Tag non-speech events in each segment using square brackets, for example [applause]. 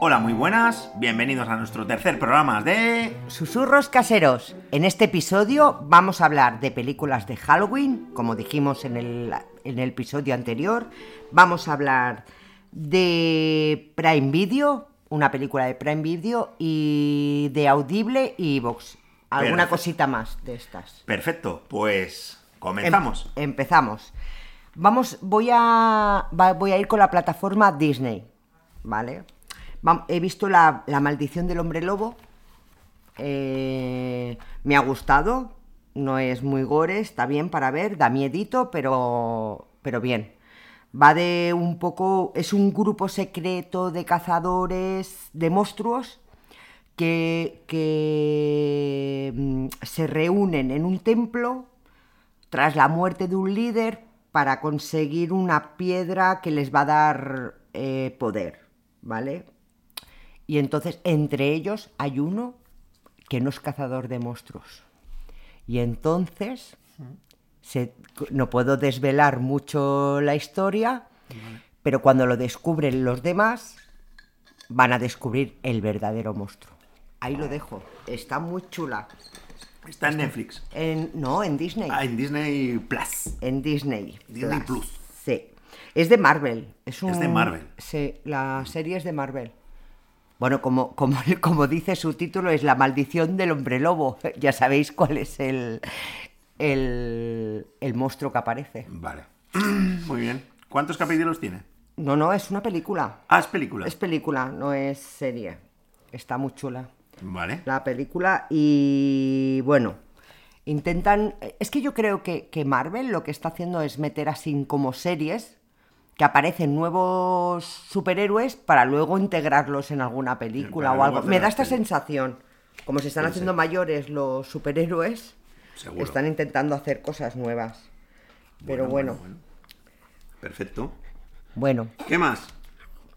Hola, muy buenas, bienvenidos a nuestro tercer programa de... Susurros caseros. En este episodio vamos a hablar de películas de Halloween, como dijimos en el, en el episodio anterior. Vamos a hablar de Prime Video, una película de Prime Video, y de Audible y Vox. Alguna Perfecto. cosita más de estas. Perfecto, pues Em- comenzamos. empezamos. Vamos, voy a, voy a ir con la plataforma Disney, ¿vale? He visto la, maldición del hombre lobo. eh, me ha gustado. No es muy gore, está bien para ver, da miedito, pero, bien. Va de un poco. Es un grupo secreto de cazadores de monstruos que, que mm, se reúnen en un templo tras la muerte de un líder para conseguir una piedra que les va a dar eh, poder, ¿vale? Y entonces entre ellos hay uno que no es cazador de monstruos. Y entonces se- no puedo desvelar mucho la historia, pero cuando lo descubren los demás van a descubrir el verdadero monstruo. Ahí lo dejo. Está muy chula. Está en Netflix. En, no, en Disney. Ah, en Disney Plus. En Disney. Disney Plus. Sí. Es de Marvel. Es, un- Es de Marvel. Sí, la serie es de Marvel. Bueno, como, como, [laughs] como dice su título, es La maldición del hombre lobo. [laughs] Ya sabéis cuál es el, el, el monstruo que aparece. Vale. [clears throat] Muy bien. ¿Cuántos capítulos tiene? No, no, es una película. Ah, es película. Es película, no es serie. Está muy chula. Vale. la película y bueno, intentan... Es que yo creo que, que Marvel lo que está haciendo es meter así como series que aparecen nuevos superhéroes para luego integrarlos en alguna película o algo. Me da esta sensación. Como se están haciendo mayores los superhéroes, Seguro. están intentando hacer cosas nuevas. Pero bueno, Perfecto. bueno, ¿Qué más?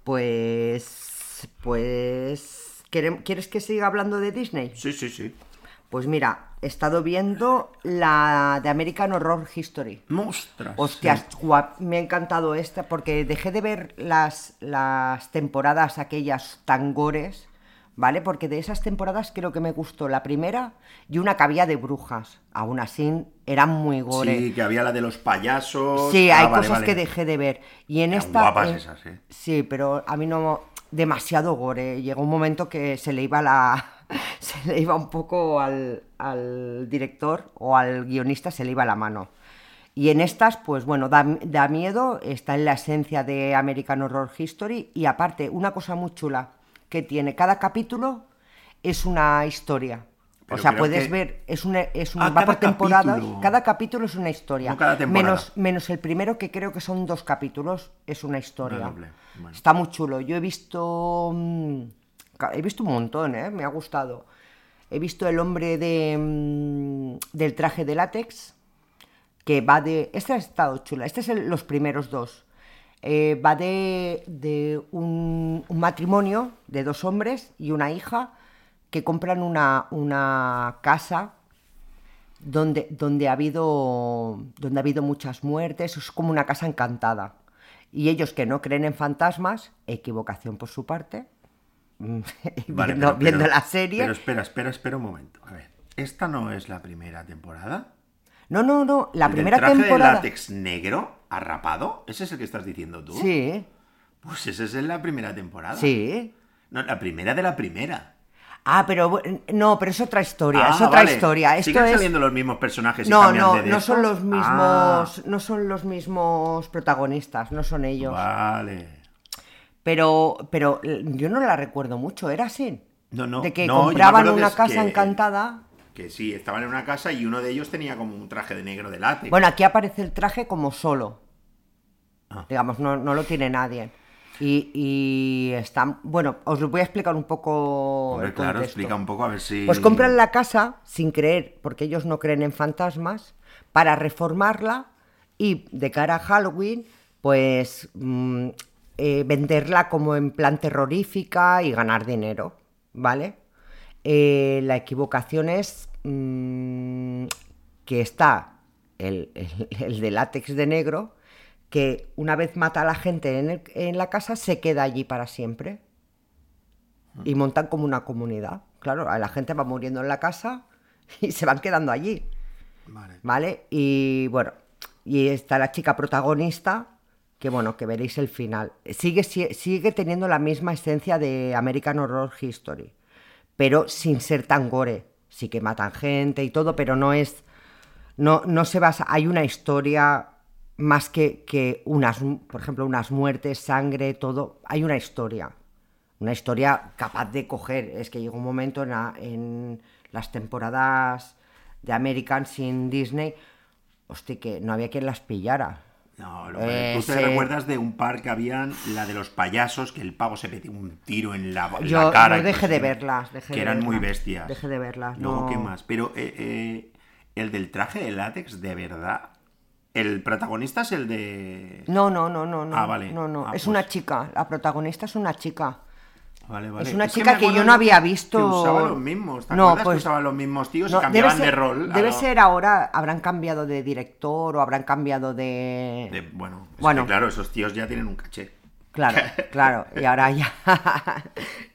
pues... Pues... ¿querem- ¿Quieres que siga hablando de Disney? Sí, sí, sí. Pues mira, he estado viendo la de American Horror History. Mostras. Hostias, guap- me ha encantado esta porque dejé de ver las, las temporadas aquellas tan gores, ¿vale? Porque de esas temporadas creo que me gustó la primera y una que había de brujas. Aún así, eran muy gore. Sí, que había la de los payasos. Sí, Ah, hay vale, cosas vale. que dejé de ver. Y en Eran esta. guapas eh, esas, ¿eh? Sí, pero a mí no. Demasiado gore. Llegó un momento que se le iba la. [laughs] Se le iba un poco al, al director o al guionista, se le iba la mano. Y en estas, pues bueno, da, da miedo, está en la esencia de American Horror History. Y aparte, una cosa muy chula que tiene cada capítulo es una historia. Pero o sea, puedes que- ver, es una, es un, Ah, va cada por temporadas. capítulo. Cada capítulo es una historia. No cada temporada. menos, menos el primero, que creo que son dos capítulos, es una historia. Bueno. Está muy chulo. Yo he visto. He visto un montón, ¿eh? Me ha gustado. He visto el hombre de, mm, del traje de látex, que va de. Este ha estado chula. Este es los primeros dos. Eh, va de, de un, un matrimonio de dos hombres y una hija que compran una, una casa donde, donde, ha habido, donde ha habido muchas muertes, es como una casa encantada. Y ellos que no creen en fantasmas, equivocación por su parte, [laughs] Vale, viendo, pero- viendo pero- la serie. Pero espera, espera, espera un momento. A ver, ¿esta no es la primera temporada? No, no, no, la ¿El primera traje temporada... de látex negro, arrapado? ¿Ese es el que estás diciendo tú? Sí, Pues ese es la primera temporada. sí. No, la primera de la primera. Ah, pero no, pero es otra historia, Ah, es otra vale. historia. Esto ¿Siguen es... saliendo los mismos personajes y No, cambian no, de no son los mismos, Ah, no son los mismos protagonistas, no son ellos. vale. Pero, pero eh, yo no la recuerdo mucho, era así. No, no, De que no, compraban que una casa que- encantada. Que sí, estaban en una casa y uno de ellos tenía como un traje de negro de látex. Bueno, aquí aparece el traje como solo. Ah. Digamos, no, no lo tiene nadie. Y, y está. Bueno, os lo voy a explicar un poco. Hombre, el claro, explica un poco a ver si... Pues compran la casa sin creer, porque ellos no creen en fantasmas, para reformarla y de cara a Halloween, pues mm, eh, venderla como en plan terrorífica y ganar dinero, ¿vale? Eh, la equivocación es mm, que está el, el- el de látex de negro, que una vez mata a la gente en, el- en la casa, se queda allí para siempre. y montan como una comunidad. Claro, la gente va muriendo en la casa y se van quedando allí. Vale. ¿Vale? Y bueno, y está la chica protagonista, que bueno, que veréis el final. Sigue, si- sigue teniendo la misma esencia de American Horror History, pero sin ser tan gore. Sí que matan gente y todo, pero no es. No, no se basa. Hay una historia más que, que unas, por ejemplo, unas muertes, sangre, todo. Hay una historia. Una historia capaz de coger. Es que llegó un momento en, en las temporadas de American sin Disney, hostia, que no había quien las pillara. No, lo Eh, tú te sí. recuerdas de un par que habían, la de los payasos, que el pavo se metió un tiro en la, en Yo, la cara. yo y dejé de verlas. Dejé que de eran muy bestias. Dejé de verlas. Luego, no. ¿qué más? Pero eh, eh, el del traje de látex, de verdad. El protagonista es el de. No, no, no, no, no. Ah, vale. No, no. Ah, es pues- una chica. La protagonista es una chica. Vale, vale. Es una chica que yo no había visto- Que usaban los mismos. ¿Te No, acuerdas pues- que usaban los mismos tíos No, y cambiaban de rol? Debe lo- ser ahora, habrán cambiado de director o habrán cambiado de... de- bueno, es Bueno. que, claro, esos tíos ya tienen un caché. Claro, [laughs] claro, y ahora ya... [laughs]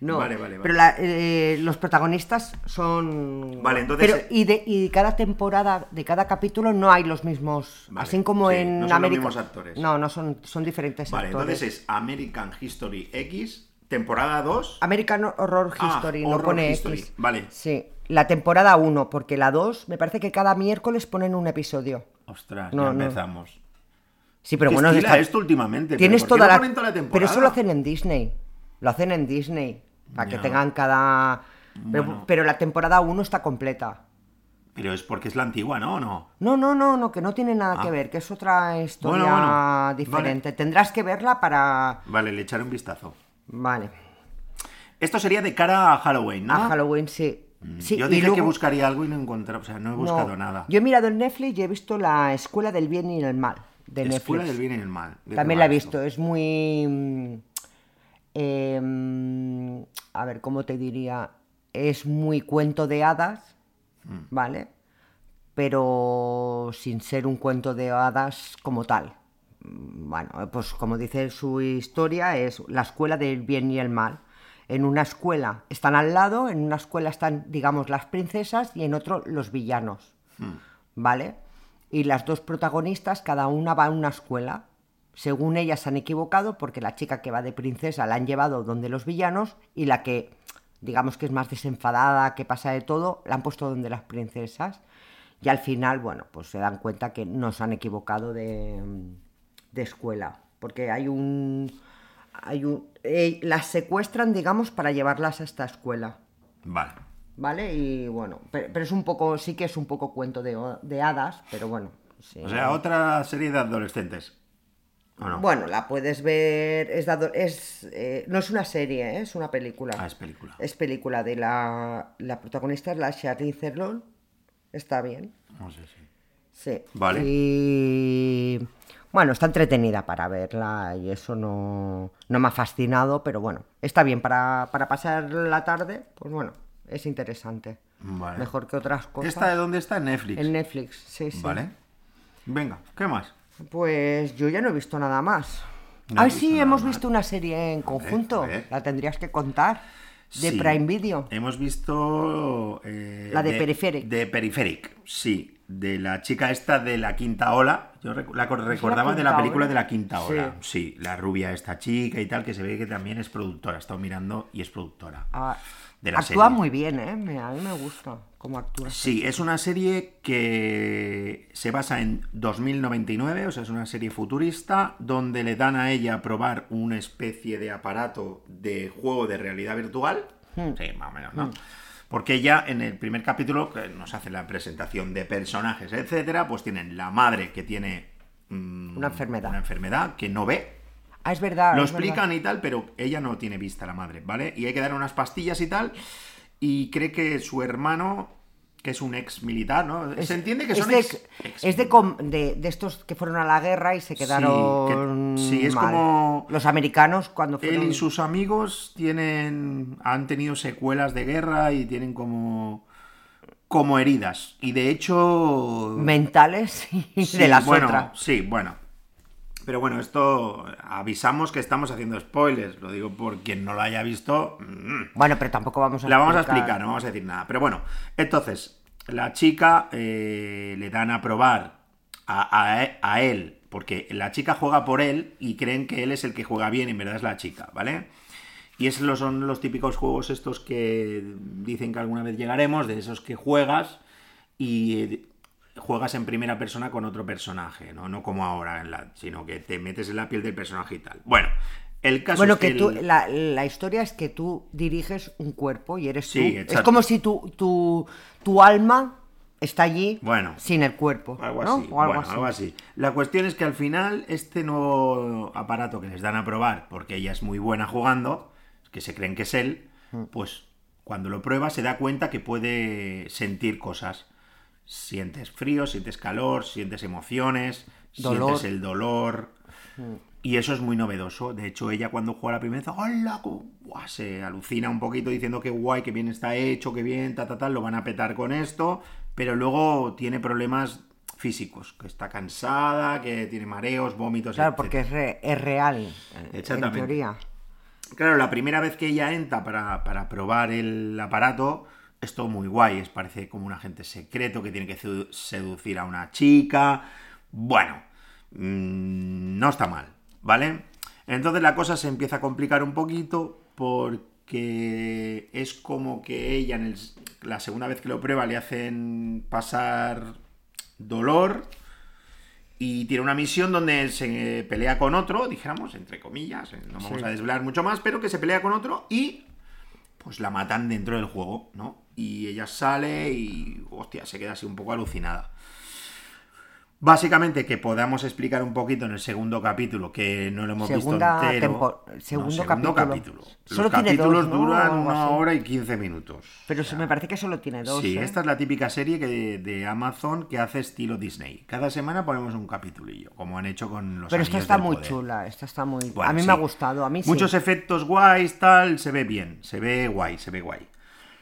no, Vale, vale, vale. pero la- eh, los protagonistas son... Vale, entonces, Pero, y, de, y cada temporada, de cada capítulo no hay los mismos... Vale, así como sí, en no son los mismos actores. No, no, son, son diferentes Vale, actores. entonces es American History X, temporada 2. American Horror Ah, History, no Horror pone History, X. vale. Sí, la temporada 1, porque la 2, me parece que cada miércoles ponen un episodio. Ostras, No, ya no. empezamos. Sí, pero ¿Qué bueno, está- esto últimamente? tienes ¿Pero por qué toda no la... la temporada? Pero eso lo hacen en Disney. Lo hacen en Disney. Para que tengan cada... Pero, Bueno. pero la temporada 1 está completa. Pero es porque es la antigua, ¿no? ¿O no? No, no, no, no, que no tiene nada Ah. que ver, que es otra historia Bueno, bueno, diferente. Tendrás que verla para... Vale, le echaré un vistazo. Vale. Esto sería de cara a Halloween, ¿no? A Halloween, sí. Sí, Yo dije que buscaría algo y no encontré, o sea, no he no, buscado nada. Yo he mirado en Netflix y he visto la Escuela del Bien y el Mal de Escuela Netflix. del bien y el mal. ¿De qué También la he visto, es muy... mm, eh, mm, a ver, ¿cómo te diría? Es muy cuento de hadas, Mm. ¿vale? Pero sin ser un cuento de hadas como tal. Bueno, pues como dice su historia, es la escuela del bien y el mal. En una escuela están al lado, en una escuela están, digamos, las princesas y en otro los villanos. ¿vale? Y las dos protagonistas, cada una va a una escuela. Según ellas se han equivocado, porque la chica que va de princesa la han llevado donde los villanos y la que, digamos que es más desenfadada, que pasa de todo, la han puesto donde las princesas. Y al final, bueno, pues se dan cuenta que no se han equivocado de, de escuela. Porque hay un... Hay un eh, las secuestran, digamos, para llevarlas a esta escuela. Vale. ¿Vale? Y bueno, pero, pero es un poco, sí que es un poco cuento de, de hadas, pero bueno. sí. O sea, otra serie de adolescentes. ¿O no? Bueno, la puedes ver, es, de es eh, no es una serie, ¿eh? es una película. Ah, es película. Es película de la, la protagonista es la Charlize Theron, está bien, No sé si. sí. Vale. Y bueno, está entretenida para verla y eso no, no me ha fascinado, pero bueno, está bien para, para pasar la tarde, pues bueno, es interesante. Vale. Mejor que otras cosas. ¿Esta de dónde está? En Netflix. En Netflix, sí, sí. Vale. Venga, ¿qué más? Pues yo ya no he visto nada más. No ah, sí, hemos más. visto una serie en conjunto. a ver. La tendrías que contar. De Sí. Prime Video. Hemos visto. eh, La de Peripheric. De Peripheric, sí. De la chica esta de la quinta ola. Yo la co- recordaba de la película Ola? de la quinta ola. Sí. la rubia esta chica y tal, que se ve que también es productora. He estado mirando y es productora. Ah, de la actúa serie. muy bien, ¿eh? Me- a mí me gusta cómo actúa. Sí, es una serie que se basa en 2099, o sea, es una serie futurista, donde le dan a ella a probar una especie de aparato de juego de realidad virtual. Hmm. Sí, más o menos, ¿no? Porque ella en el primer capítulo, que nos hace la presentación de personajes, etcétera, pues tienen la madre que tiene mm, Una enfermedad. Una enfermedad que no ve, Ah, es verdad. lo es verdad. explican y tal, pero ella no tiene vista la madre, ¿vale? Y hay que dar unas pastillas y tal. Y cree que su hermano, que es un ex militar, ¿no? Es- Se entiende que es son de, ex. es de, com- de, de estos que fueron a la guerra y se quedaron. que- sí, es mal. como- Los americanos cuando fueron. Él y sus amigos tienen. han tenido secuelas de guerra y tienen como. como heridas. Y de hecho. mentales [laughs] y Sí, de las bueno, otras. Sí, bueno. Pero bueno, esto avisamos que estamos haciendo spoilers. Lo digo por quien no lo haya visto. mm, Bueno, pero tampoco vamos a La vamos a explicar, no vamos a decir nada. Pero bueno, entonces, la chica eh, le dan a probar a, a- él, porque la chica juega por él y creen que él es el que juega bien, en verdad es la chica, ¿vale? Y esos son los típicos juegos estos que dicen que alguna vez llegaremos, de esos que juegas y eh, juegas en primera persona con otro personaje, ¿no? No como ahora, en la- sino que te metes en la piel del personaje y tal. Bueno, el caso Bueno, es que que tú, la, la historia es que tú diriges un cuerpo y eres Sí, tú. Es como si tu, tu, tu alma está allí Bueno. sin el cuerpo. Algo ¿no? así. O algo bueno, así. algo así. La cuestión es que al final, este nuevo aparato que les dan a probar, porque ella es muy buena jugando, que se creen que es él, Mm. pues cuando lo prueba se da cuenta que puede sentir cosas. Sientes frío, sientes calor, sientes emociones, Dolor. sientes el dolor. Y eso es muy novedoso. De hecho, ella cuando juega la primera vez, ¡hola! buah, Se alucina un poquito diciendo que guay, que bien está hecho, que bien, ta, ta, tal, lo van a petar con esto. Pero luego tiene problemas físicos, que está cansada, que tiene mareos, vómitos, Claro, porque etcétera. es, re- es real, eh, en Exactamente. teoría. Claro, la primera vez que ella entra para, para probar el aparato, es todo muy guay. Es, parece como un agente secreto que tiene que sedu- seducir a una chica. Bueno, mm, no está mal, ¿vale? Entonces la cosa se empieza a complicar un poquito porque es como que ella, en el- la segunda vez que lo prueba, le hacen pasar dolor y tiene una misión donde se pelea con otro, dijéramos, entre comillas, eh, no vamos Sí. a desvelar mucho más, pero que se pelea con otro y pues la matan dentro del juego, ¿no? Y ella sale y, hostia, se queda así un poco alucinada. Básicamente que podamos explicar un poquito en el segundo capítulo, que no lo hemos Segunda visto entero. tempo- No, segundo capítulo. Los Solo tiene capítulos duran una hora y 15 minutos. Pero me parece que solo tiene dos. Sí, ¿eh? esta es la típica serie que de Amazon que hace estilo Disney. Cada semana ponemos un capitulillo, como han hecho con los Pero esta está muy Poder. chula, esta está muy... Bueno, a mí sí. me ha gustado, a mí sí. Muchos efectos guays, tal, se ve bien, se ve guay, se ve guay.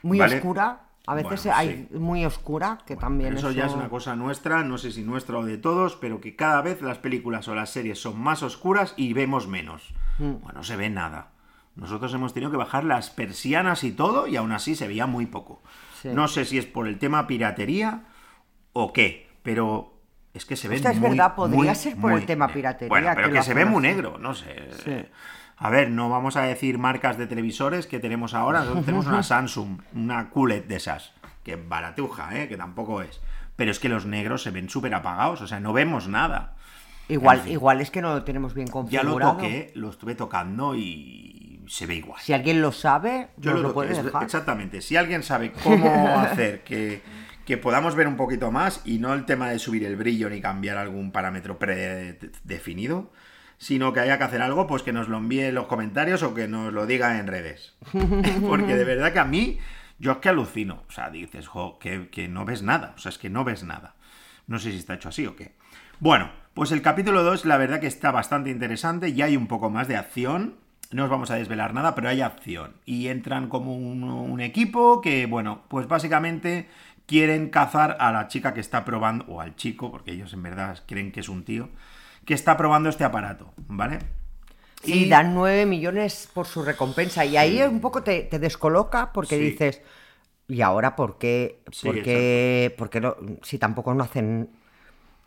Muy ¿Vale? oscura, a veces Bueno, hay sí. muy oscura, que también eso, eso... ya es una cosa nuestra, no sé si nuestra o de todos, pero que cada vez las películas o las series son más oscuras y vemos menos. Mm. Bueno, no se ve nada. Nosotros hemos tenido que bajar las persianas y todo y aún así se veía muy poco. Sí. No sé si es por el tema piratería o qué, pero es que se ve Hostia, es muy, verdad, podría muy, ser por el tema piratería, Bueno, pero que que, se ve muy negro, no sé. Sí. A ver, no vamos a decir marcas de televisores que tenemos ahora. Nosotros [laughs] tenemos una Samsung, una QLED de esas, que baratuja, ¿eh? que tampoco es. Pero es que los negros se ven súper apagados, o sea, no vemos nada. Igual, En fin. igual es que no lo tenemos bien Ya configurado. lo toqué, lo estuve tocando y se ve igual. Si alguien lo sabe, Yo nos lo lo, puede es- dejar. exactamente. Si alguien sabe [laughs] cómo hacer que, que podamos ver un poquito más y no el tema de subir el brillo ni cambiar algún parámetro predefinido, sino que haya que hacer algo, pues que nos lo envíe en los comentarios o que nos lo diga en redes. [laughs] Porque de verdad que a mí, yo es que alucino. O sea, dices, jo, que, que no ves nada. O sea, es que no ves nada. No sé si está hecho así o qué. Bueno, pues el capítulo 2, la verdad que está bastante interesante. Ya hay un poco más de acción. No os vamos a desvelar nada, pero hay acción. Y entran como un, un equipo que, bueno, pues básicamente quieren cazar a la chica que está probando, o al chico, porque ellos en verdad creen que es un tío, que está probando este aparato, ¿vale? Y dan 9 millones por su recompensa. Y ahí un poco te, te descoloca porque Sí. dices, ¿y ahora por qué? ¿Por qué, por qué no? Si tampoco no hacen.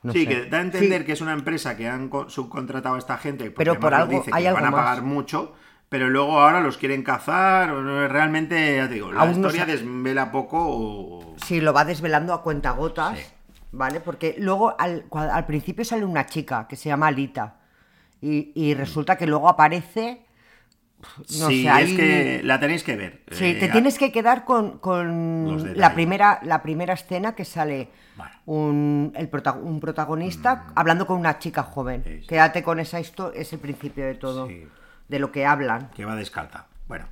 no sí, sé. que da a entender que es una empresa que han co- subcontratado a esta gente, porque Pero por algo- dice hay que algo van a más. pagar mucho, pero luego ahora los quieren cazar, realmente, ya te digo, la Aún no historia desvela poco o... sí, lo va desvelando a cuentagotas, Sí. ¿Vale? Porque luego al, al principio sale una chica que se llama Alita. Y, y resulta que luego aparece. No sí, sé, hay- es que la tenéis que ver. Sí, Eh, te tienes que quedar con, con la, primera, la primera escena que sale Vale. un, el prota- un protagonista hablando con una chica joven. Sí, sí. Quédate con esa historia, es el principio de todo, Sí. de lo que hablan. Que va descarta. Bueno.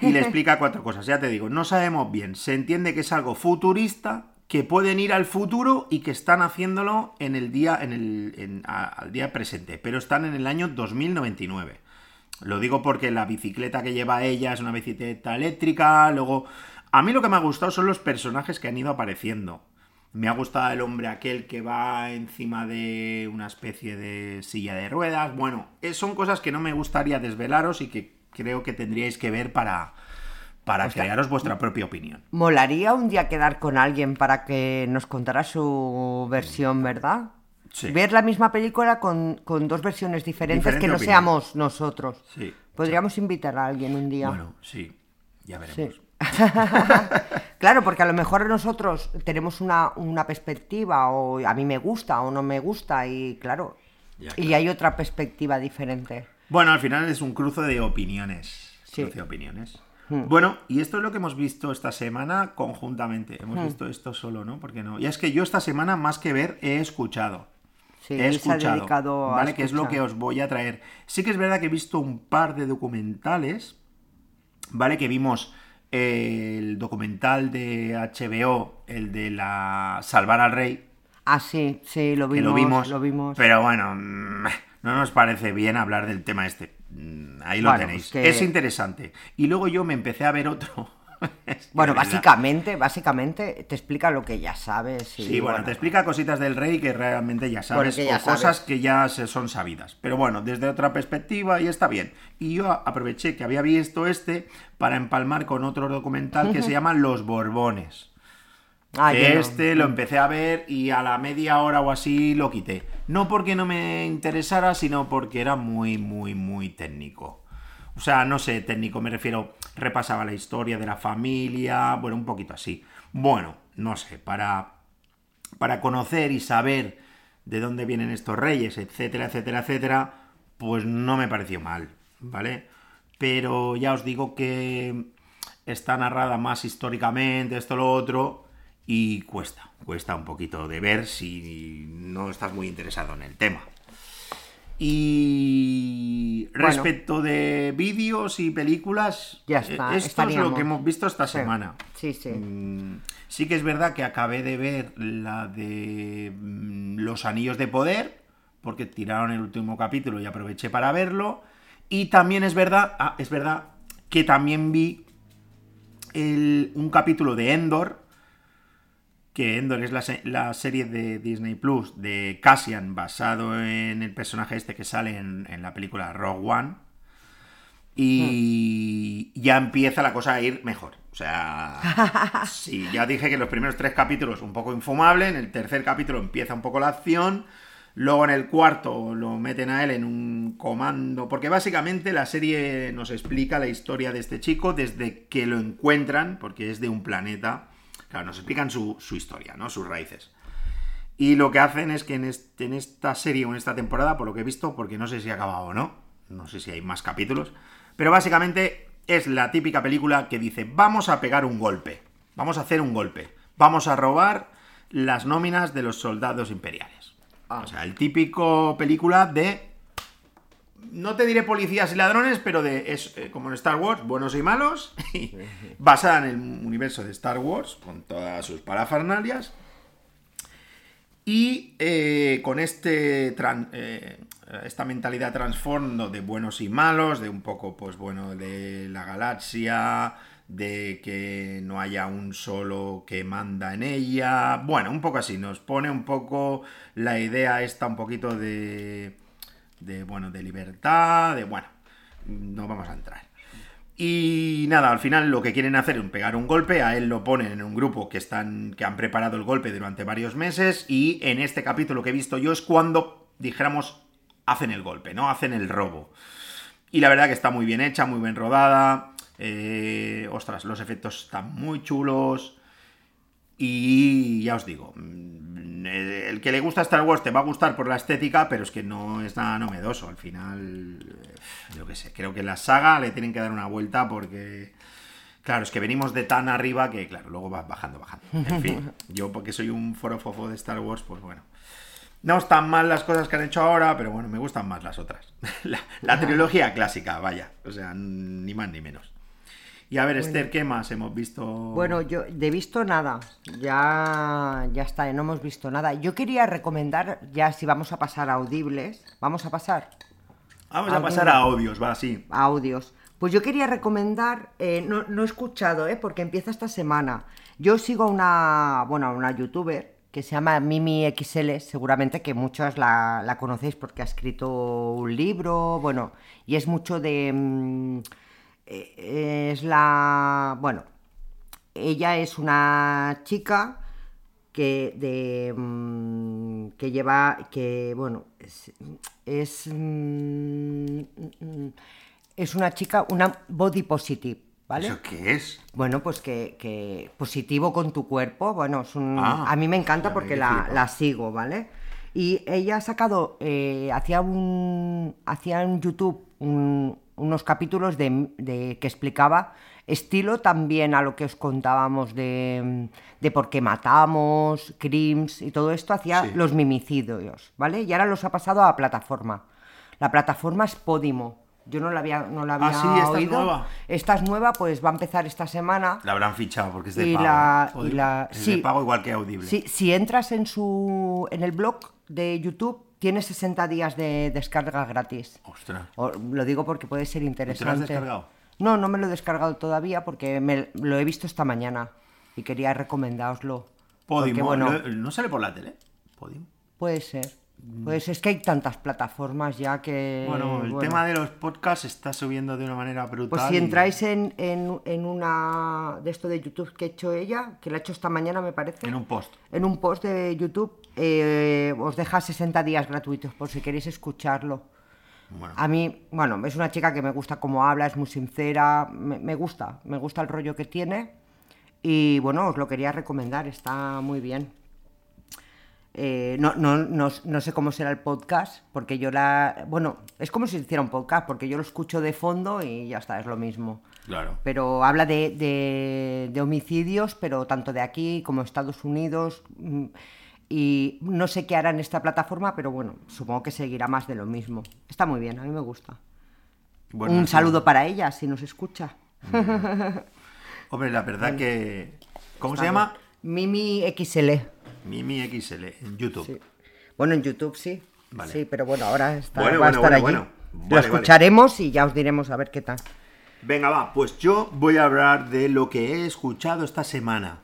Y le explica [laughs] cuatro cosas. Ya te digo, no sabemos bien. Se entiende que es algo futurista, que pueden ir al futuro y que están haciéndolo en el día, en el, al día presente. Pero están en el año 2099. Lo digo porque la bicicleta que lleva ella es una bicicleta eléctrica. Luego, a mí lo que me ha gustado son los personajes que han ido apareciendo. Me ha gustado el hombre aquel que va encima de una especie de silla de ruedas. Bueno, son cosas que no me gustaría desvelaros y que creo que tendríais que ver para, para crearos vuestra propia opinión. Molaría un día quedar con alguien para que nos contara su versión, ¿verdad? Sí. Ver la misma película con, con dos versiones diferentes Diferente que no opinión. seamos nosotros. Sí. Podríamos invitar a alguien un día. Bueno, sí, ya veremos. [laughs] claro, porque a lo mejor nosotros tenemos una, una perspectiva o a mí me gusta o no me gusta y claro, Ya, y claro. hay otra perspectiva diferente. Bueno, al final es un cruce de opiniones. Sí. Cruce de opiniones. Hmm. Bueno, y esto es lo que hemos visto esta semana conjuntamente. Hemos Hmm. visto esto solo, ¿no? Porque no. Y es que yo esta semana, más que ver, he escuchado. Sí, he él se ha escuchado. dedicado a ¿Vale? Que es lo que os voy a traer. Sí que es verdad que he visto un par de documentales. ¿Vale? Que vimos eh, el documental de HBO, el de la Salvar al Rey. Ah, sí, sí, lo vimos. lo vimos. lo vimos. Pero bueno, mm, no nos parece bien hablar del tema este. Mm, Ahí lo Bueno, tenéis. es que- Es interesante. Y luego yo me empecé a ver otro. [laughs] Bueno, básicamente, básicamente te explica lo que ya sabes. y, Sí, bueno, te explica cositas del rey que realmente ya sabes, ya o cosas que ya se son sabidas. Pero bueno, desde otra perspectiva y está bien. Y yo aproveché que había visto este para empalmar con otro documental que se [laughs] llama Los Borbones. Ah, este lo empecé a ver y a la media hora o así lo quité. No porque no me interesara, sino porque era muy, muy, muy técnico. O sea, no sé, técnico, me refiero, repasaba la historia de la familia, bueno, un poquito así. Bueno, no sé, para, para conocer y saber de dónde vienen estos reyes, etcétera, etcétera, etcétera, pues no me pareció mal, ¿vale? Pero ya os digo que está narrada más históricamente, esto, lo otro, y cuesta, cuesta un poquito de ver si no estás muy interesado en el tema. Y Bueno. respecto de vídeos y películas, Ya eh, está, esto es lo que hemos visto esta Sí, semana. Sí, sí. Mm, Sí que es verdad que acabé de ver la de mm, Los Anillos de Poder, porque tiraron el último capítulo y aproveché para verlo. Y también es verdad, ah, es verdad que también vi el- un capítulo de Endor, que Endor es la, se- la serie de Disney Plus de Cassian, basado en el personaje este que sale en, en la película Rogue One. Y ya empieza la cosa a ir mejor. O sea, [laughs] sí, ya dije que los primeros tres capítulos un poco infumable, en el tercer capítulo empieza un poco la acción, luego en el cuarto lo meten a él en un comando, porque básicamente la serie nos explica la historia de este chico desde que lo encuentran, porque es de un planeta, claro, nos explican su, su historia, ¿no? Sus raíces. Y lo que hacen es que en, este- en esta serie o en esta temporada, por lo que he visto, porque no sé si ha acabado o no, no sé si hay más capítulos, pero básicamente es la típica película que dice, vamos a pegar un golpe, vamos a hacer un golpe, vamos a robar las nóminas de los soldados imperiales. Ah. O sea, el típico película de... No te diré policías y ladrones, pero de es eh, como en Star Wars, buenos y malos, [laughs] y basada en el universo de Star Wars, con todas sus parafernalias, y eh, con este tran- eh, esta mentalidad trasfondo de buenos y malos, de un poco, pues bueno, de la galaxia, de que no haya un solo que manda en ella. Bueno, un poco así, nos pone un poco la idea esta un poquito de, de bueno, de libertad, de bueno, no vamos a entrar. Y nada, al final lo que quieren hacer es pegar un golpe, a él lo ponen en un grupo que están que han preparado el golpe durante varios meses y en este capítulo que he visto yo es cuando dijéramos hacen el golpe, ¿no? Hacen el robo. Y la verdad que está muy bien hecha, muy bien rodada. eh, ostras, los efectos están muy chulos. Y ya os digo, mm, el que le gusta Star Wars te va a gustar por la estética, pero es que no es nada novedoso. Al final, eh, yo qué sé, creo que la saga le tienen que dar una vuelta porque, claro, es que venimos de tan arriba que, claro, luego va bajando, bajando. En [laughs] fin, yo porque soy un forofofo de Star Wars, pues bueno. No están mal las cosas que han hecho ahora, pero bueno, me gustan más las otras. [laughs] La, la trilogía clásica, vaya. O sea, ni más ni menos. Y a ver, Esther, ¿qué más hemos visto? Bueno, yo de visto nada, ya, ya está, no hemos visto nada. Yo quería recomendar, ya si vamos a pasar a audibles, vamos a pasar Vamos a pasar a audios, va, sí. a audios. Pues yo quería recomendar, eh, no, no he escuchado, eh, porque empieza esta semana. Yo sigo a una, bueno, a una youtuber que se llama Mimi XL, seguramente que muchos la, la conocéis porque ha escrito un libro, bueno, y es mucho de... mm, es la... Bueno, ella es una chica que de mm, que lleva que bueno es, es, mm, es una chica una body positive vale ¿Eso qué es? bueno pues que, que positivo con tu cuerpo bueno es un- Ah, a mí me encanta porque la, la sigo vale y ella ha sacado eh, hacía un hacía en YouTube un- unos capítulos de, de- que explicaba estilo también a lo que os contábamos de, de por qué matamos, crimes y todo esto, hacía Sí. los mimicidios, ¿vale? Y ahora los ha pasado a plataforma. La plataforma es Podimo. Yo no la había, no la había Ah, sí, esta es oído. nueva. Esta es nueva, pues va a empezar esta semana. La habrán fichado porque es de Y pago. la- y la- es sí. de pago igual que Audible. Sí, si entras en su en el blog de YouTube, tiene 60 días de descarga gratis. Ostras. O- lo digo porque puede ser interesante. descargado? No, no me lo he descargado todavía porque me, lo he visto esta mañana y quería recomendaoslo. Porque, Podimo. bueno, ¿no- ¿No sale por la tele? Podimo. puede ser. Pues es que hay tantas plataformas ya que... Bueno, el bueno. tema de los podcasts está subiendo de una manera brutal. Pues si entráis en, en, en una de esto de YouTube que ha hecho ella, que la ha hecho esta mañana me parece, En un post. en un post de YouTube, eh, os deja 60 días gratuitos por si queréis escucharlo. Bueno, A mí, bueno, es una chica que me gusta cómo habla, es muy sincera, me, me gusta, me gusta el rollo que tiene y bueno, os lo quería recomendar, está muy bien. Eh, no, no, no, no sé cómo será el podcast, porque yo la... Bueno, es como si hiciera un podcast, porque yo lo escucho de fondo y ya está, es lo mismo. claro. Pero habla de, de- de homicidios, pero tanto de aquí como Estados Unidos. mm, Y no sé qué hará en esta plataforma, pero bueno, supongo que seguirá más de lo mismo. Está muy bien, a mí me gusta. Bueno, Un sí. saludo para ella, si nos escucha. Hombre, la verdad que. ¿Cómo se llama? Mimi XL. Mimi XL en YouTube. Sí. Bueno, en YouTube sí. Vale. Sí, pero bueno, ahora está, Bueno, va a estar bueno, allí. lo Vale, vale. escucharemos y ya os diremos a ver qué tal. Venga, va, pues yo voy a hablar de lo que he escuchado esta semana.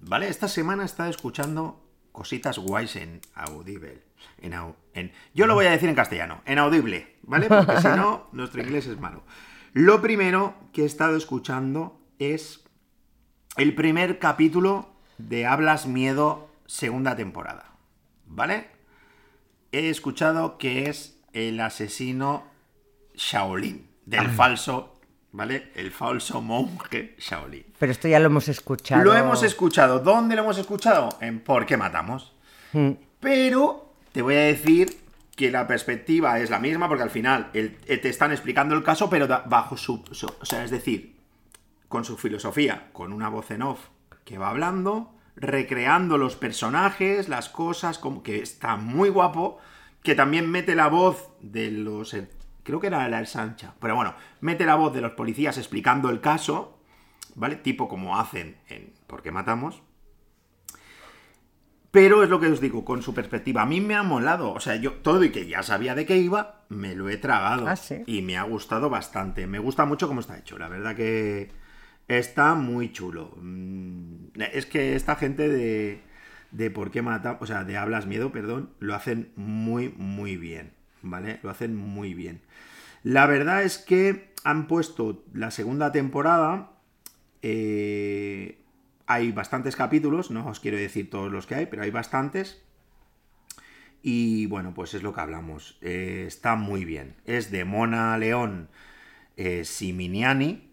¿Vale? Esta semana he estado escuchando cositas guays en Audible. En, au- en- yo lo voy a decir en castellano, en Audible, ¿vale? Porque si no, [laughs] nuestro inglés es malo. Lo primero que he estado escuchando es el primer capítulo de Hablas Miedo, segunda temporada. ¿Vale? He escuchado que es el asesino Shaolin, del falso, ¿vale? El falso monje Shaolin. Pero esto ya lo hemos escuchado. Lo hemos escuchado. ¿Dónde lo hemos escuchado? En ¿Por qué matamos? Mm. Pero te voy a decir que la perspectiva es la misma porque al final el- eh, te están explicando el caso, pero bajo su, su- O sea, es decir, con su filosofía, con una voz en off que va hablando, recreando los personajes, las cosas, como que está muy guapo, que también mete la voz de los... eh, Creo que era la Sancha, pero bueno, mete la voz de los policías explicando el caso, ¿vale? Tipo como hacen en ¿Por qué matamos? Pero es lo que os digo, con su perspectiva. A mí me ha molado. O sea, yo todo y que ya sabía de qué iba, me lo he tragado. Ah, ¿sí? Y me ha gustado bastante. Me gusta mucho cómo está hecho. La verdad que está muy chulo. Mm, Es que esta gente de, de por qué mata, o sea, de hablas miedo, perdón, lo hacen muy, muy bien. ¿Vale? Lo hacen muy bien. La verdad es que han puesto la segunda temporada. eh, hay bastantes capítulos, no os quiero decir todos los que hay, pero hay bastantes. Y bueno, pues es lo que hablamos. Eh, está muy bien. Es de Mona León eh, Siminiani,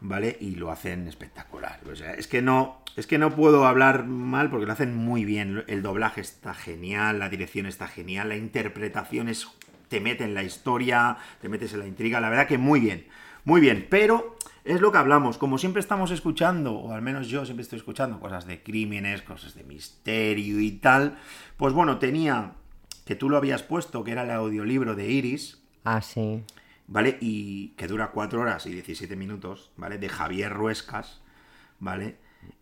¿vale? Y lo hacen espectacular. O sea, es que no. Es que no puedo hablar mal porque lo hacen muy bien. El doblaje está genial, la dirección está genial, la interpretación es. te mete en la historia, te metes en la intriga. La verdad que muy bien. Muy bien. Pero es lo que hablamos. Como siempre estamos escuchando, o al menos yo siempre estoy escuchando cosas de crímenes, cosas de misterio y tal. Pues bueno, tenía. que tú lo habías puesto, que era el audiolibro de Iris. Ah, sí. ¿Vale? Y que dura 4 horas y 17 minutos, ¿vale? De Javier Ruescas, ¿vale?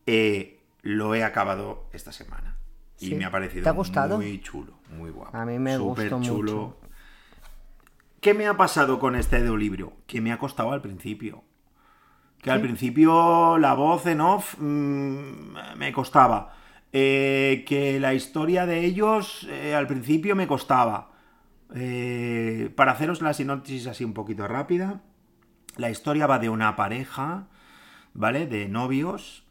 Eh, lo he acabado esta semana. Y Sí. me ha parecido ¿Te ha gustado? muy chulo, muy guapo. A mí me Súper gustó chulo. mucho. ¿Qué me ha pasado con este audiolibro? Que me ha costado al principio. Que al principio la voz en off mm, me costaba. Eh, que la historia de ellos eh, al principio me costaba. Eh, para haceros la sinopsis así un poquito rápida, la historia va de una pareja, ¿vale? De novios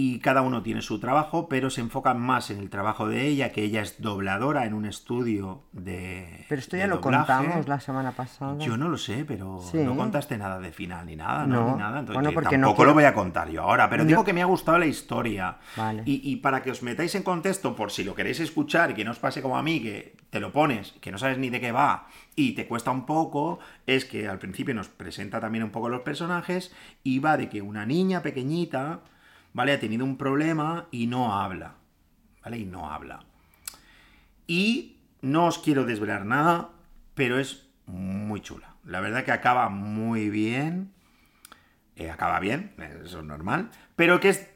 y cada uno tiene su trabajo, pero se enfocan más en el trabajo de ella, que ella es dobladora en un estudio de. Pero esto ya lo contamos la semana pasada. Yo no lo sé, pero Sí. no contaste nada de final ni nada, ¿no? No. Ni nada. Entonces, Bueno, no tampoco quiero- lo voy a contar yo ahora, pero No. digo que me ha gustado la historia. Vale. Y, y para que os metáis en contexto, por si lo queréis escuchar y que no os pase como a mí, que te lo pones, que no sabes ni de qué va y te cuesta un poco, es que al principio nos presenta también un poco los personajes y va de que una niña pequeñita, ¿vale? Ha tenido un problema y no habla, ¿vale? Y no habla. Y no os quiero desvelar nada, pero es muy chula. La verdad que acaba muy bien. Eh, acaba bien, eso es normal. Pero que es,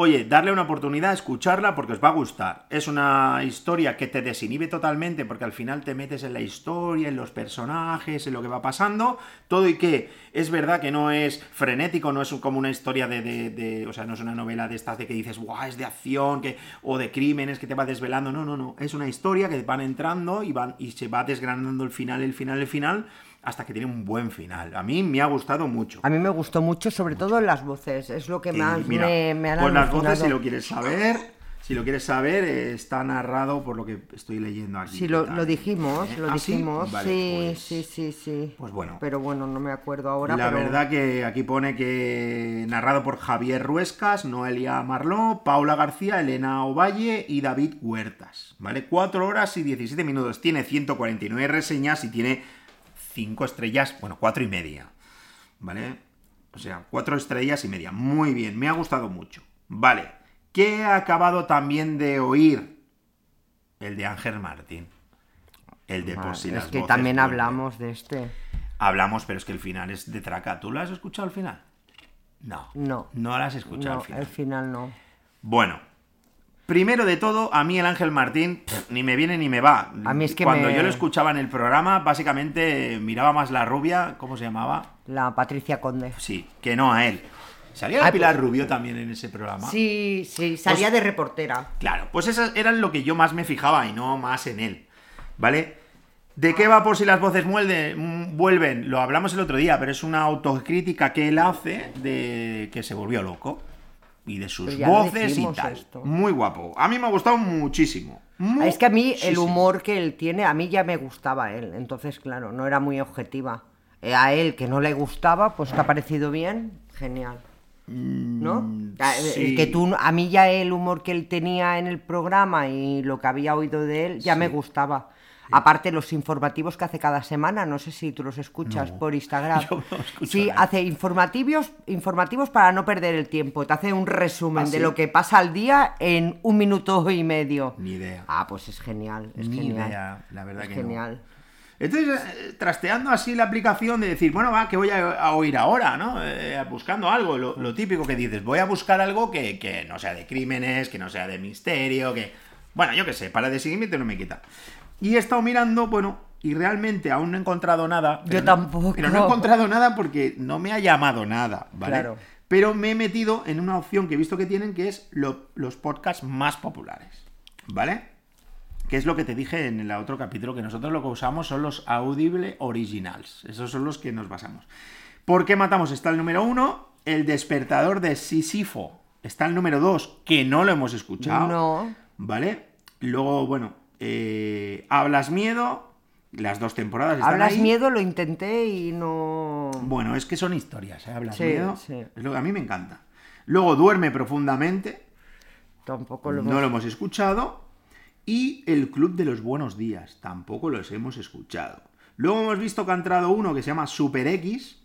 oye, darle una oportunidad, escucharla porque os va a gustar. Es una historia que te desinhibe totalmente porque al final te metes en la historia, en los personajes, en lo que va pasando. Todo y que es verdad que no es frenético, no es como una historia de, de- de- O sea, no es una novela de estas de que dices, guau, es de acción que, o de crímenes que te va desvelando. No, no, no. Es una historia que van entrando y, van, y se va desgranando el final, el final, el final, hasta que tiene un buen final. A mí me ha gustado mucho. A mí me gustó mucho, sobre todo las voces. Es lo que más mira, me, me han pues las voces, si lo quieres saber, si lo quieres saber, eh, está narrado por lo que estoy leyendo aquí. Sí, lo, dijimos, ¿Eh? lo ¿Ah, sí? dijimos. Vale, sí, pues- sí, sí, sí. pues bueno. Pero bueno, no me acuerdo ahora. La pero- verdad que aquí pone que narrado por Javier Ruescas, Noelia Marló, Paula García, Elena Ovalle y David Huertas. ¿Vale? 4 horas y 17 minutos. Tiene 149 reseñas y tiene 5 estrellas, bueno, 4 y media. ¿Vale? O sea, 4 estrellas y media. Muy bien, me ha gustado mucho. Vale. ¿Qué he acabado también de oír? El de Ángel Martín. El de por si es las que voces también hablamos de este. Hablamos, pero es que el final es de traca. ¿Tú lo has escuchado al final? No. No. No lo has escuchado No, al final. el final no. Bueno. Primero de todo, a mí el Ángel Martín pff, ni me viene ni me va. A mí es que Cuando me- yo lo escuchaba en el programa, básicamente miraba más la rubia, ¿cómo se llamaba? La Patricia Conde. Sí, que no a él. ¿Salía la Pilar pues- Rubio también en ese programa? Sí, sí, salía de reportera. Claro, pues esas eran lo que yo más me fijaba y no más en él. ¿Vale? ¿De qué va por si las voces muelde- mm, vuelven? Lo hablamos el otro día, pero es una autocrítica que él hace de que se volvió loco. Y de sus voces y tal. esto. Muy guapo. A mí me ha gustado muchísimo. Ah, Es que a mí el humor que él tiene, a mí ya me gustaba él. Entonces, claro, no era muy objetiva. Eh, A él que no le gustaba, pues te ha parecido bien, genial. ¿No? Ah, el- Mm, sí. Que tú, a mí ya el humor que él tenía en el programa y lo que había oído de él ya me gustaba. Aparte los informativos que hace cada semana, no sé si tú los escuchas por [laughs] Instagram. yo no escucho sí, nada. hace informativos, informativos para no perder el tiempo. Te hace un resumen ¿Ah, de sí? lo que pasa al día en un minuto y medio. Ni idea. Ah, pues es genial, es Ni genial. idea, la verdad Es que no. genial. Entonces, eh, trasteando así la aplicación de decir, bueno, va, que voy a, a oír ahora, ¿no? Eh, buscando algo, lo, lo típico que dices, voy a buscar algo que, que no sea de crímenes, que no sea de misterio, que... Bueno, yo qué sé, para de seguimiento no me quita. Y he estado mirando, bueno, y realmente aún no he encontrado nada. Yo no- tampoco. Pero no he encontrado nada porque no me ha llamado nada, ¿vale? Claro. Pero me he metido en una opción que he visto que tienen, que es lo- los podcasts más populares, ¿vale? Que es lo que te dije en el otro capítulo, que nosotros lo que usamos son los Audible Originals. Esos son los que nos basamos. ¿Por qué matamos? Está el número uno, El despertador de Sísifo. Está el número dos, que no lo hemos escuchado. No. ¿Vale? Luego, bueno, eh, Hablas Miedo, las dos temporadas están Hablas ahí. miedo, lo intenté y no. Bueno, es que son historias, ¿eh? Hablas Sí, Miedo. sí. Es lo que a mí me encanta. Luego, Duerme Profundamente. Tampoco lo no lo hemos escuchado. Y el Club de los Buenos Días, tampoco los hemos escuchado. Luego hemos visto que ha entrado uno que se llama Super X,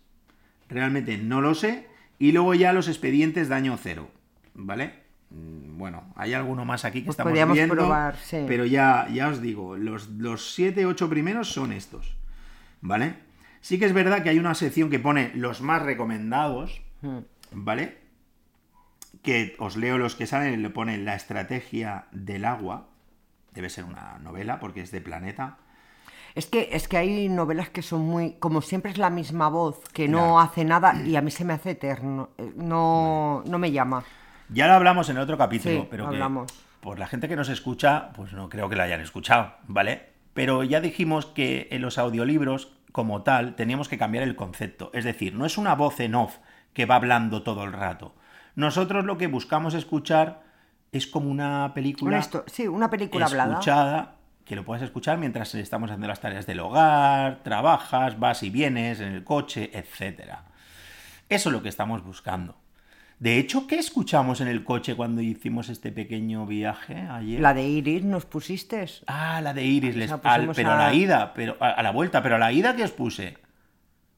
realmente no lo sé. Y luego ya los expedientes Daño Cero, ¿vale? Mm, Bueno, hay alguno más aquí que Pues estamos podríamos viendo, probar, sí. pero ya, ya os digo, los, los siete, ocho primeros son estos, ¿vale? Sí que es verdad que hay una sección que pone los más recomendados, Hmm. ¿vale? que os leo los que salen, le pone La estrategia del agua. Debe ser una novela porque es de Planeta. Es que, es que hay novelas que son muy. Como siempre es la misma voz, que no Claro. hace nada y a mí se me hace eterno. eh, No, no me llama. Ya lo hablamos en el otro capítulo, Sí, pero que hablamos. por la gente que nos escucha, pues no creo que lo hayan escuchado, ¿vale? Pero ya dijimos que en los audiolibros, como tal, teníamos que cambiar el concepto. Es decir, no es una voz en off que va hablando todo el rato. Nosotros lo que buscamos escuchar es como una película histo- sí, una película hablada. escuchada, que lo puedas escuchar mientras estamos haciendo las tareas del hogar, trabajas, vas y vienes en el coche, etcétera. Eso es lo que estamos buscando. De hecho, ¿qué escuchamos en el coche cuando hicimos este pequeño viaje ayer? La de Iris nos pusiste. Ah, la de Iris, les- al- pero a... a- la ida, pero a, a la vuelta, pero a la ida que os puse.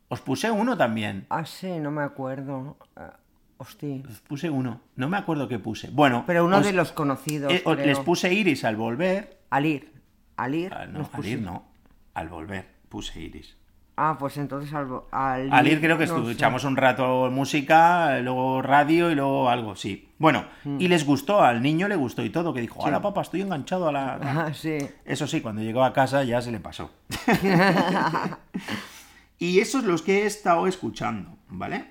Os puse uno también. Ah, sí, no me acuerdo. Ah, hostia. Os puse uno. No me acuerdo qué puse. Bueno, Pero uno os- de los conocidos. eh, creo. les puse Iris al volver. Al ir. Al ir. Ah, no, al ir no. Al volver puse Iris. Ah, pues entonces al, al, Al ir creo que no sé. escuchamos un rato música, luego radio y luego algo, sí. Bueno, Mm. y les gustó, al niño le gustó y todo, que dijo, hola papá, estoy enganchado a la... [laughs] Ah, sí. Eso sí, cuando llegó a casa ya se le pasó. [laughs] y esos los que he estado escuchando, ¿vale?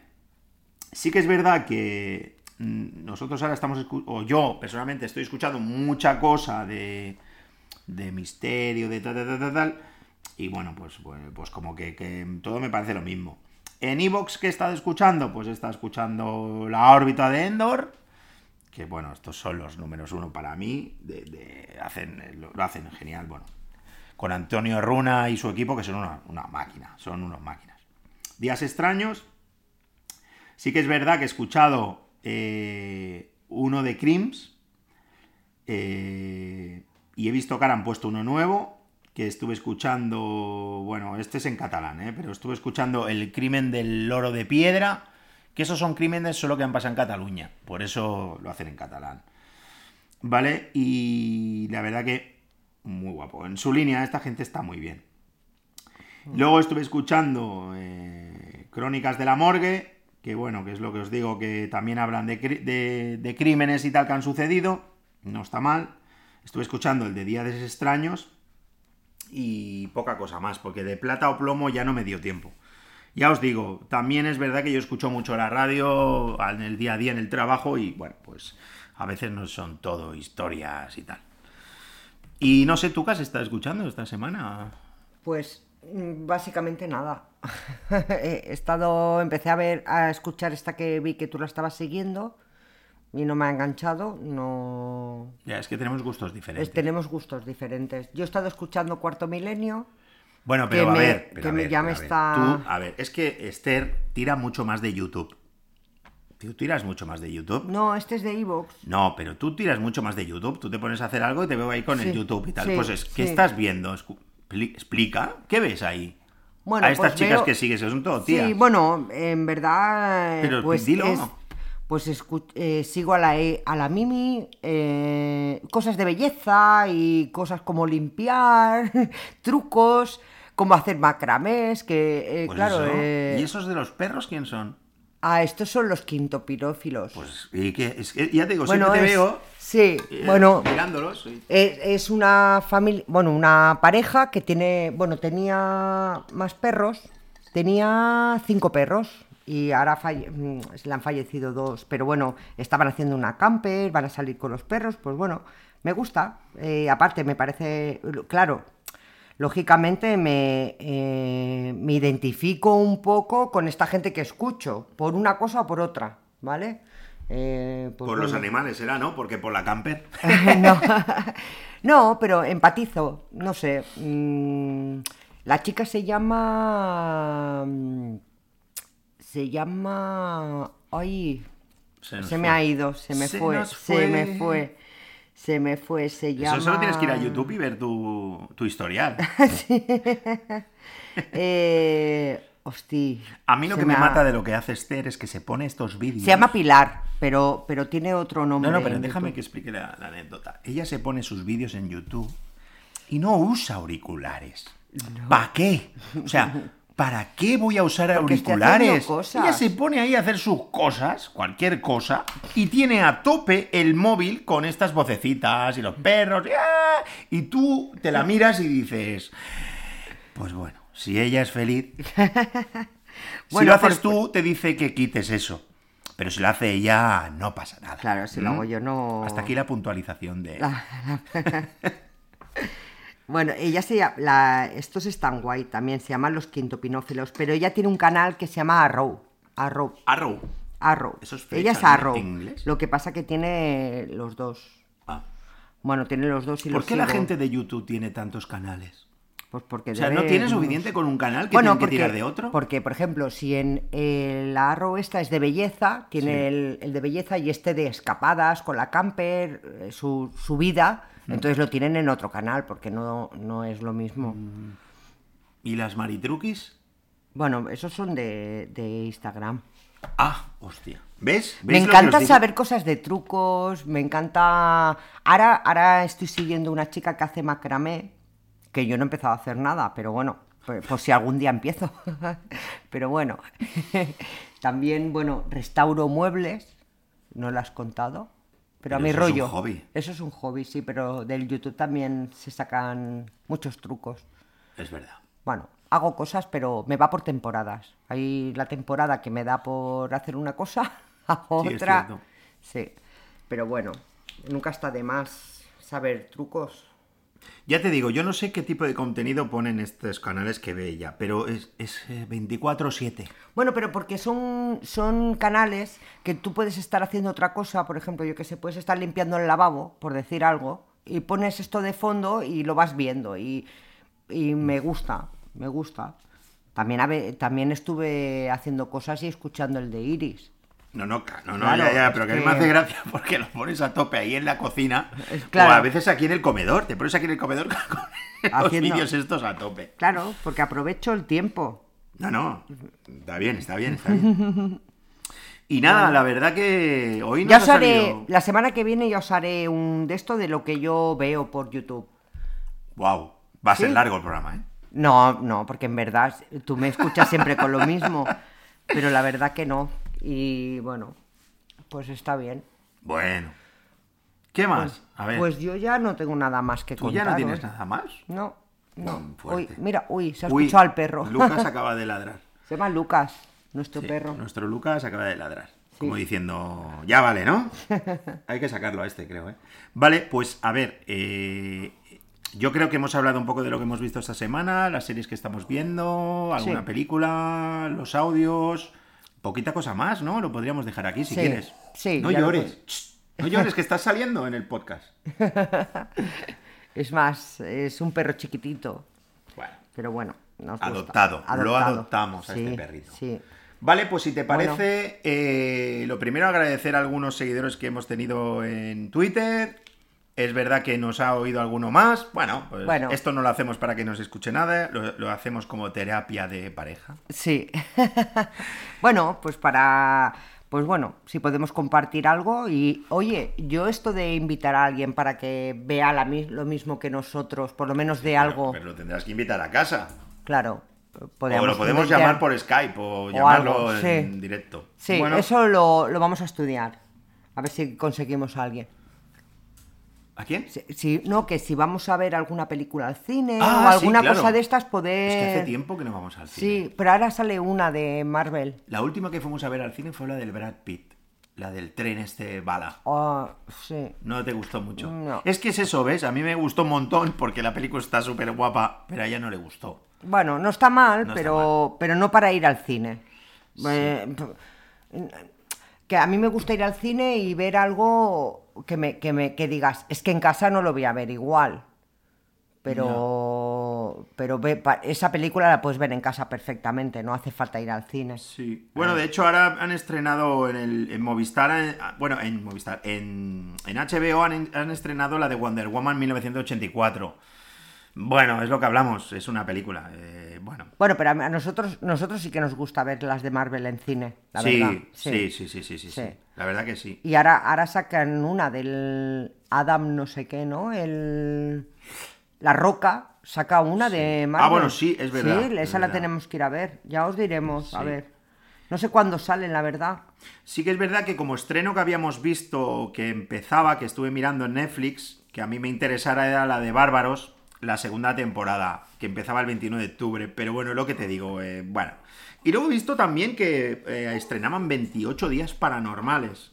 Sí que es verdad que mm, nosotros ahora estamos, o yo personalmente estoy escuchando mucha cosa de, de misterio, de tal, tal, tal, tal, y bueno, pues, pues, pues como que, que todo me parece lo mismo. En Evox que he estado escuchando, pues he estado escuchando La órbita de Endor, que bueno, estos son los números uno para mí, de, lo, hacen genial, bueno, con Antonio Runa y su equipo, que son una, una máquina, son unos máquinas. Días extraños, sí que es verdad que he escuchado eh, uno de Crims, eh, y he visto que ahora han puesto uno nuevo, que estuve escuchando, bueno, este es en catalán, ¿eh? pero estuve escuchando El crimen del loro de piedra, que esos son crímenes solo que han pasado en Cataluña, por eso lo hacen en catalán. ¿Vale? Y la verdad que muy guapo. En su línea esta gente está muy bien. Luego estuve escuchando eh, Crónicas de la Morgue, que bueno, que es lo que os digo, que también hablan de, de crímenes y tal que han sucedido. No está mal. Estuve escuchando el de Días Extraños y poca cosa más, porque de plata o plomo ya no me dio tiempo. Ya os digo, también es verdad que yo escucho mucho la radio en el día a día, en el trabajo, y bueno, pues a veces no son todo historias y tal. Y no sé, ¿tú qué has estado escuchando esta semana? Pues mm, básicamente nada. [laughs] He estado, empecé a ver, a escuchar esta que vi que tú la estabas siguiendo y no me ha enganchado. No. Ya, es que tenemos gustos diferentes. Es- tenemos gustos diferentes. Yo he estado escuchando Cuarto Milenio. Bueno, pero que a me- ver, pero que a ver, ya me a ver. está- Tú, a ver, es que Esther tira mucho más de YouTube. ¿Tú tiras mucho más de YouTube? No, este es de Evox. No, pero tú tiras mucho más de YouTube. Tú te pones a hacer algo y te veo ahí con el YouTube y tal. sí, pues es, ¿qué sí. estás viendo? Explica, ¿qué ves ahí? Bueno, a estas pues chicas veo- que sigues, son todo tías. Sí, bueno, en verdad. Pero pues dilo. es- pues eh, sigo a la, E- a la Mimi, eh, cosas de belleza y cosas como limpiar, [laughs] trucos, como hacer macramés, que eh, Pues claro. eso. eh, ¿Y esos de los perros quién son? Ah, estos son los quintopirófilos. Pues y que, es que ya te digo, bueno, siempre te es- veo Sí, eh, bueno. mirándolos. y- Es, es una familia, bueno, una pareja que tiene, bueno, tenía más perros, tenía cinco perros y ahora falle- mm, le han fallecido dos, pero bueno, estaban haciendo una camper, van a salir con los perros, pues bueno, me gusta. Eh, aparte, me parece, claro, lógicamente me, eh, me identifico un poco con esta gente que escucho, por una cosa o por otra, ¿vale? Eh, pues por los animales será, ¿no? Porque por la camper. [laughs] no. [laughs] No, pero empatizo, no sé. mm, La chica se llama... Se llama... Ay, Se me ha ido, se me Se fue, se me fue. se me fue, se llama... Eso solo tienes que ir a YouTube y ver tu, tu historial. [laughs] [laughs] Eh, hosti, A mí lo que me ha- mata de lo que hace Esther es que se pone estos vídeos. Se llama Pilar, pero, pero tiene otro nombre. No, no, pero déjame YouTube. que explique la, la anécdota. Ella se pone sus vídeos en YouTube y no usa auriculares. ¿Para qué? O sea, [laughs] ¿para qué voy a usar Porque auriculares? Ella se pone ahí a hacer sus cosas, cualquier cosa, y tiene a tope el móvil con estas vocecitas y los perros. y ¡ah! Y tú te la miras y dices, pues bueno, si ella es feliz, [laughs] si lo haces por- tú, te dice que quites eso. Pero si lo hace ella, no pasa nada. Claro, si lo ¿Mm? hago yo no... Hasta aquí la puntualización de... [laughs] [laughs] Bueno, ella se llama, la, estos están guay también, se llaman los quintopinófilos, pero ella tiene un canal que se llama Arrow. Arrow. Arrow. Arrow. Eso es ella es. Arrow. en inglés. Lo que pasa que tiene los dos. Ah. Bueno, tiene los dos y ¿Por los qué la gente de YouTube tiene tantos canales? Pues porque O sea, debe- ¿no tiene suficiente con un canal que bueno, tienen que porque, tirar de otro? Porque, por ejemplo, si en el la Arrow esta es de belleza, tiene Sí. el, el de belleza y este de escapadas con la camper, eh, su, su vida, Mm. entonces lo tienen en otro canal porque no, no es lo mismo. Mm. ¿Y las maritruquis? Bueno, esos son de, de Instagram. Ah, hostia. ¿Ves? Me ¿Ves lo que encanta saber cosas de trucos, me encanta... Ahora, ahora estoy siguiendo una chica que hace macramé, que yo no he empezado a hacer nada, pero bueno, pues, por si algún día empiezo. [laughs] pero bueno, [laughs] también, bueno, restauro muebles, no lo has contado, pero, a Pero mi eso es un rollo. hobby. Eso es un hobby, sí, pero del YouTube también se sacan muchos trucos. Es verdad. Bueno, hago cosas, pero me va por temporadas. Hay la temporada que me da por hacer una cosa, [laughs] hago Sí, es otra. cierto. Sí, pero bueno, nunca está de más saber trucos. Ya te digo, yo no sé qué tipo de contenido ponen estos canales que ve ella, pero es, es eh, 24-7. Bueno, pero porque son, son canales que tú puedes estar haciendo otra cosa, por ejemplo, yo que sé, puedes estar limpiando el lavabo, por decir algo, y pones esto de fondo y lo vas viendo, y, y me gusta, me gusta. También, también estuve haciendo cosas y escuchando el de Iris. No, no, no, no, Claro, ya, ya, pero que, que- me hace gracia [laughs] porque lo pones a tope ahí en la cocina claro. o a veces aquí en el comedor. Te pones aquí en el comedor [laughs] con los vídeos estos a tope. Claro, porque aprovecho el tiempo. No, no, está bien, está bien, está bien. Y nada, la verdad que hoy nos Ya os haré, salido... la semana que viene ya os haré un de esto de lo que yo veo por YouTube. Wow, va a ser largo el programa, ¿eh? No, no, porque en verdad tú me escuchas siempre con lo mismo, pero la verdad que no. Y bueno, pues está bien. Bueno. ¿Qué más? a ver, Pues yo ya no tengo nada más que ¿tú contar. ya no tienes nada más? No, no. Uy, mira, uy, se ha Uy, escuchado al perro. Lucas [laughs] acaba de ladrar. se llama Lucas, nuestro Sí, perro. Nuestro Lucas acaba de ladrar. Como diciendo, ya vale, ¿no? [laughs] Hay que sacarlo a este, creo, ¿eh? Vale, pues a ver, eh, yo creo que hemos hablado un poco de lo que hemos visto esta semana, las series que estamos viendo, alguna Sí. película, los audios, poquita cosa más, ¿no? Lo podríamos dejar aquí si Sí, quieres. sí, No llores. No llores, que estás saliendo en el podcast. [laughs] Es más, es un perro chiquitito, Bueno. pero bueno. nos gusta. Adoptado, lo adoptamos a este perrito. Sí. Vale, pues si te Bueno. parece, eh, lo primero agradecer a algunos seguidores que hemos tenido en Twitter. Es verdad que nos ha oído alguno más. Bueno, pues Bueno. esto no lo hacemos para que nos escuche nada, lo, lo hacemos como terapia de pareja. Sí. [laughs] bueno, pues para. Pues bueno, si podemos compartir algo. Y oye, yo esto de invitar a alguien para que vea la lo mismo que nosotros, por lo menos de algo, Pero lo tendrás que invitar a casa. claro. o lo podemos llamar por Skype o, llamarlo algo, en directo. Sí, Bueno, eso lo, lo vamos a estudiar. A ver si conseguimos a alguien. ¿A quién? Si, si- no, que si vamos a ver alguna película al cine Ah, o sí, alguna claro. cosa de estas, poder. Es que hace tiempo que no vamos al cine. Sí, pero ahora sale una de Marvel. La última que fuimos a ver al cine fue la del Brad Pitt. La del tren este bala. Oh, sí. No te gustó mucho. No. Es que es eso, ¿ves? A mí me gustó un montón porque la película está súper guapa, pero a ella no le gustó. Bueno, no está mal, No está pero, pero no para ir al cine. Eh, p- que a mí me gusta ir al cine y ver algo que me, que me que digas, es que en casa no lo voy a ver igual. Pero, pero ve- pa- esa película la puedes ver en casa perfectamente, no hace falta ir al cine. Sí. Bueno, de hecho ahora han estrenado en, el, en Movistar, en- bueno, en Movistar, en, en HBO han, han estrenado la de Wonder Woman 1984. Bueno, es lo que hablamos, es una película. eh, bueno. Bueno, pero a nosotros, nosotros sí que nos gusta ver las de Marvel en cine, la sí, verdad. sí, sí, sí, sí, sí, sí. Sí. La verdad que sí. Y ahora, ahora sacan una del Adam no sé qué, ¿no? El... La Roca saca una de Marvel. Ah, bueno, sí, es verdad, Sí, es esa la verdad. tenemos que ir a ver. Ya os diremos, a ver. No sé cuándo salen, la verdad. Sí que es verdad que como estreno que habíamos visto que empezaba, que estuve mirando en Netflix, que a mí me interesara era la de Bárbaros, la segunda temporada, que empezaba el 29 de octubre. Pero bueno, lo que te digo, eh, bueno, Y luego he visto también que eh, estrenaban 28 días paranormales.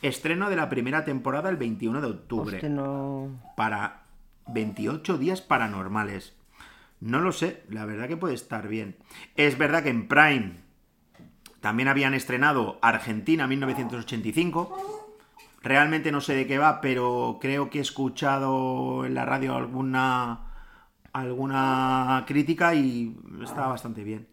Estreno de la primera temporada el 21 de octubre. Hostia, no... Para 28 días paranormales. No lo sé, la verdad que puede estar bien. Es verdad que en Prime también habían estrenado Argentina 1985. Realmente no sé de qué va, pero creo que he escuchado en la radio alguna alguna crítica y está bastante bien.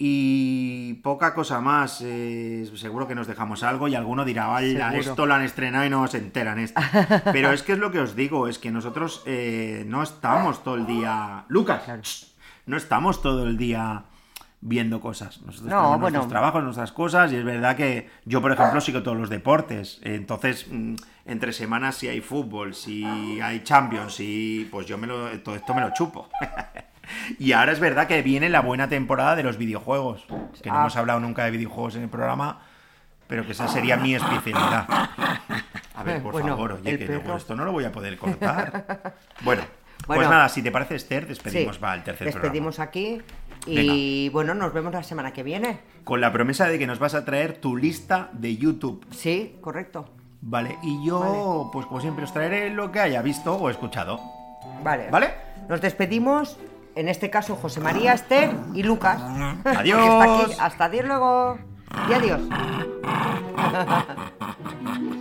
Y poca cosa más. eh, seguro que nos dejamos algo y alguno dirá, vaya, esto lo han estrenado y no se enteran esto. [laughs] Pero es que es lo que os digo, es que nosotros eh, no estamos todo el día. Lucas, no estamos todo el día viendo cosas. Nosotros No, tenemos bueno. nuestros trabajos, nuestras cosas, y es verdad que yo, por ejemplo, sigo todos los deportes. Entonces, mm, entre semanas si hay fútbol, si hay Champions, si pues yo me lo, todo esto me lo chupo. [laughs] y ahora es verdad que viene la buena temporada de los videojuegos, que no Ah. hemos hablado nunca de videojuegos en el programa, pero que esa sería mi especialidad. A ver, por Bueno, favor, oye, el que perro. esto no lo voy a poder cortar. [laughs] Bueno, pues Bueno. nada, si te parece, Esther, despedimos Sí, va al tercer despedimos aquí y bueno, nos vemos la semana que viene. Con la promesa de que nos vas a traer tu lista de YouTube. Sí, correcto. Vale, y yo, pues como siempre, os traeré lo que haya visto o escuchado. Vale. ¿Vale? Nos despedimos, en este caso José María, Esther y Lucas. Adiós. Está aquí. Hasta luego. Y adiós. [laughs]